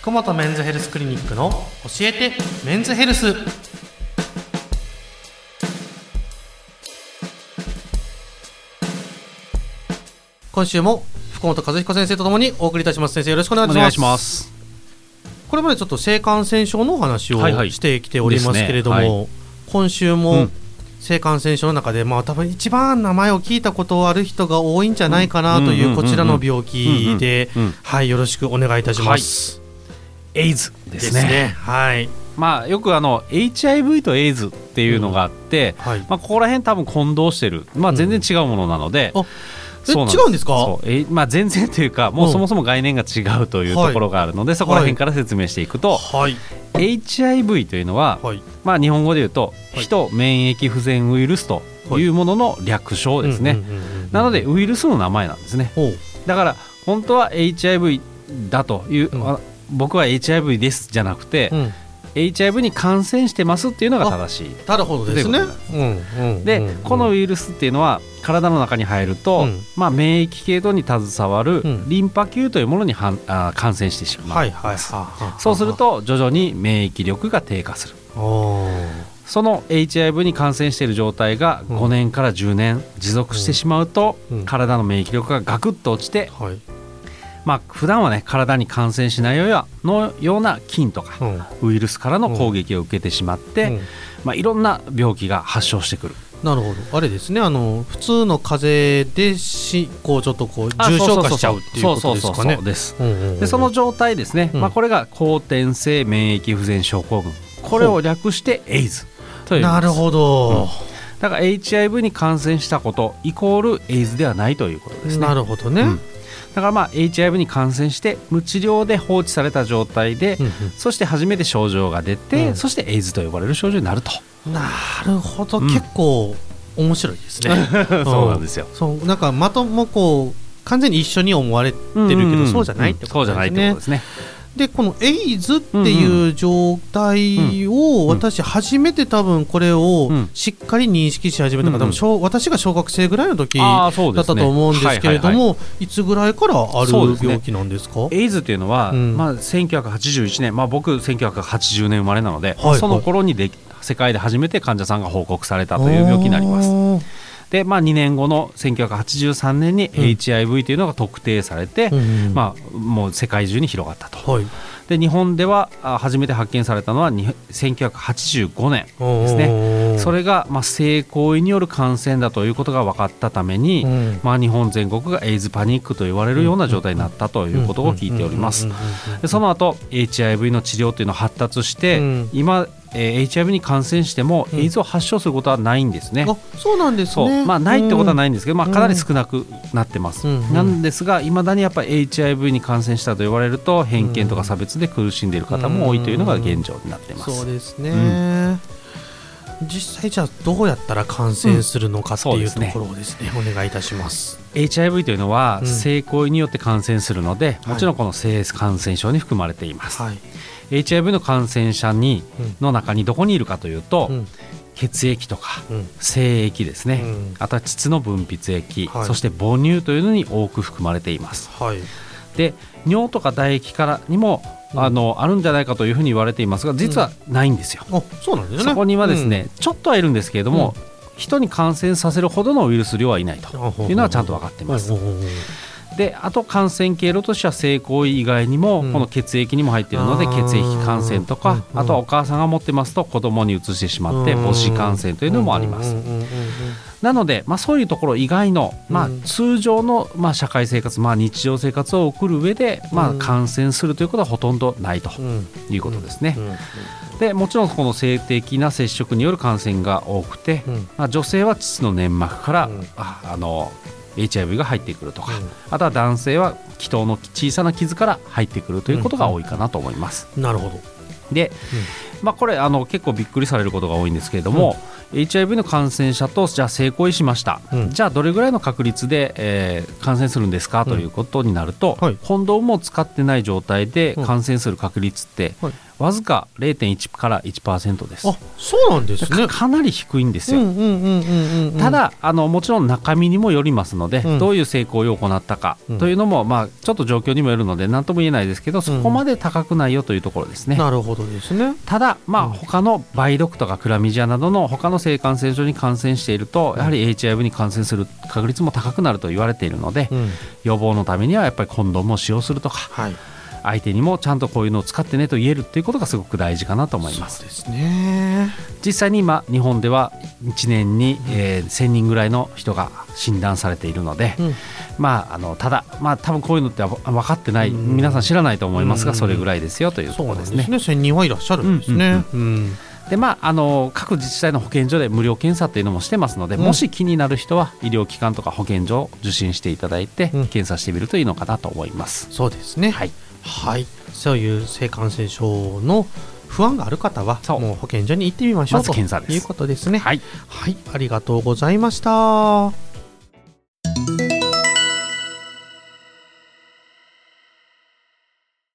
福本メンズヘルスクリニックの教えてメンズヘルス。今週も福本和彦先生とともにお送りいたします。先生よろしくお願いします。お願いします。これまでちょっと性感染症のお話をはいはい。してきておりますけれども、ね。は今週うもん性感染症の中で、まあ多分一番名前を聞いたことある人が多いん。じゃないかなというこちらの病気ではいよろしくお願いいたします、エイズでですすね。ねはい。まあよくあの HIV とエイズっていうのがあって、はい。まあここら辺多分混同してる。まあ全然違うものなので、あえそう違うんですか？そう。えまあ全然というかもうそもそも概念が違うというところがあるので、そこら辺から説明していくと、はい。HIV というのは、はい。まあ日本語で言うと、はい。人免疫不全ウイルスというものの略称ですね、うんうんうんうんなのでウイルスの名前なんですね。ほう。だから本当は HIV だという、うん。あ僕は HIV ですじゃなくて、うん。HIV に感染してますっていうのが正しい。なるほどですね。で、うんこのウイルスっていうのは体の中に入ると、うん。まあ、免疫系統に携わるうん。リンパ球というものにはんあ感染してしまう、はいはいはいそうすると徐々に免疫力が低下する。その HIV に感染している状態がうん。5年から10年持続してしまうと、うん。体の免疫力がガクッと落ちて、はいまあ普段はね体に感染しないようなのような菌とかうん。ウイルスからの攻撃を受けてしまって、うん。まあ、いろんな病気が発症してくる。なるほど。あれですね。あの普通の風邪でしこうちょっとこうあ重症化しちゃうっていうことですかね。でその状態ですね、うん。まあ、これが後天性免疫不全症候群。これを略してエイズというなるほど、だから HIV に感染したことイコールエイズではないということですね。なるほどね、うん。だからまあ HIV に感染して無治療で放置された状態で、うんそして初めて症状が出て、うん。そしてエイズと呼ばれる症状になると、うんなるほど、うん。結構面白いですね。そうなんですよ。そう。なんかまともこう完全に一緒に思われてるけど、そうじゃないってそうじゃないことですねってことですねでこのエイズっていう状態をうん私初めて多分これをうん。しっかり認識し始めたのが多分小私が小学生ぐらいの時だったと思うんですけれどもいつぐらいからある病気なんですか？エイズっていうのは、うん。まあ、1981年、まあ、僕1980年生まれなので、はいその頃にで世界で初めて患者さんが報告されたという病気になります。す。で、まあ、2年後の1983年に HIV というのが特定されて、うんまあ、もう世界中に広がったと。はい。で日本ではあ初めて発見されたのはに1985年ですね。ねそれが、まあ、性行為による感染だということが分かったために、うん。まあ、日本全国がエイズパニックと言われるような状態になったということを聞いておりますその後 HIV の治療というのを発達して、うん。今、えー HIV に感染してもうんエイズを発症することはないんですね。あそうなんですね。まあ、ないってことはい。ないんですけど、まあ、うんかなり少なくなってます、うんなんですがいまだにやっぱり HIV に感染したと言われると偏見とか差別で苦しんでいる方も多いというのが現状になっています、そうですね。実際じゃあどうやったら感染するのかっていうところをですね。お願いいたします。HIV というのはうん。性行為によって感染するので、はい。もちろんこの性感染症に含まれています、はい。HIV の感染者にうんの中にどこにいるかというと、うん。血液とかうん。精液ですね、うん。あとは膣の分泌液、はい。そして母乳というのに多く含まれています。はい。で尿とか唾液からにも、うんあのあるんじゃないかというふうに言われていますが実はないんですよ、あそうなんですね。そこにはですね、ちょっとはいるんですけれども、人に感染させるほどのウイルス量はいないと。うん。いうのはちゃんと分かっていますであと感染経路としては性行為以外にも、うん。この血液にも入っているので血液感染とか、うんあとはお母さんが持ってますと子供に移してしまって母子感染というのもあります、なので、まあ、そういうところ以外の、まあうん、通常の、まあ、社会生活、まあ、日常生活を送る上で、まあ、うん。感染するということはほとんどないとうん。いうことですね。う。んでもちろんこの性的な接触による感染が多くて、うん。まあ、女性は膣の粘膜から、あの HIV が入ってくるとか、うんあとは男性は気筒の小さな傷から入ってくるということが多いかなと思います。なるほど。で、まあ、これあの結構びっくりされることが多いんですけれども、HIV の感染者とじゃあ性行為しました、うん。じゃあどれぐらいの確率で、えー感染するんですか？ということになると、はい。コンドームを使ってない状態でうん。感染する確率って、はい。わずか0.1から1%です。あそうなんですね。かかなり低いんですよ、うんうんうんうんうん。うんただあのもちろん中身にもよりますので、うん。どういう性行為を行ったかうん。というのも、まあ、ちょっと状況にもよるので何とも言えないですけどそこまで高くないよというところですね。なるほどですね。ただ、まあ、うん。他の梅毒とかクラミジアなどの他の性感染症に感染しているとやはり HIV に感染する確率も高くなると言われているのでうん。予防のためにはやっぱりコンドームを使用するとかはい相手にもちゃんとこういうのを使ってねと言えるっていうことがすごく大事かなと思います。そうですね。実際に今日本では1年に、えー1000人ぐらいの人が診断されているので、うん。まあ、あのただ、まあ、多分こういうのってわ分かってない、うん。皆さん知らないと思いますが、うん。それぐらいですよというところですね。ですね。1000人はいらっしゃるんですね。うん。でまあ、あの各自治体の保健所で無料検査っていうのもしてますので、うん。もし気になる人は医療機関とか保健所を受診していただいて、うん。検査してみるといいのかなと思います。そうですね。はい、はい。そういう性感染症の不安がある方はもう保健所に行ってみましょうということですね。はい。はい。ありがとうございました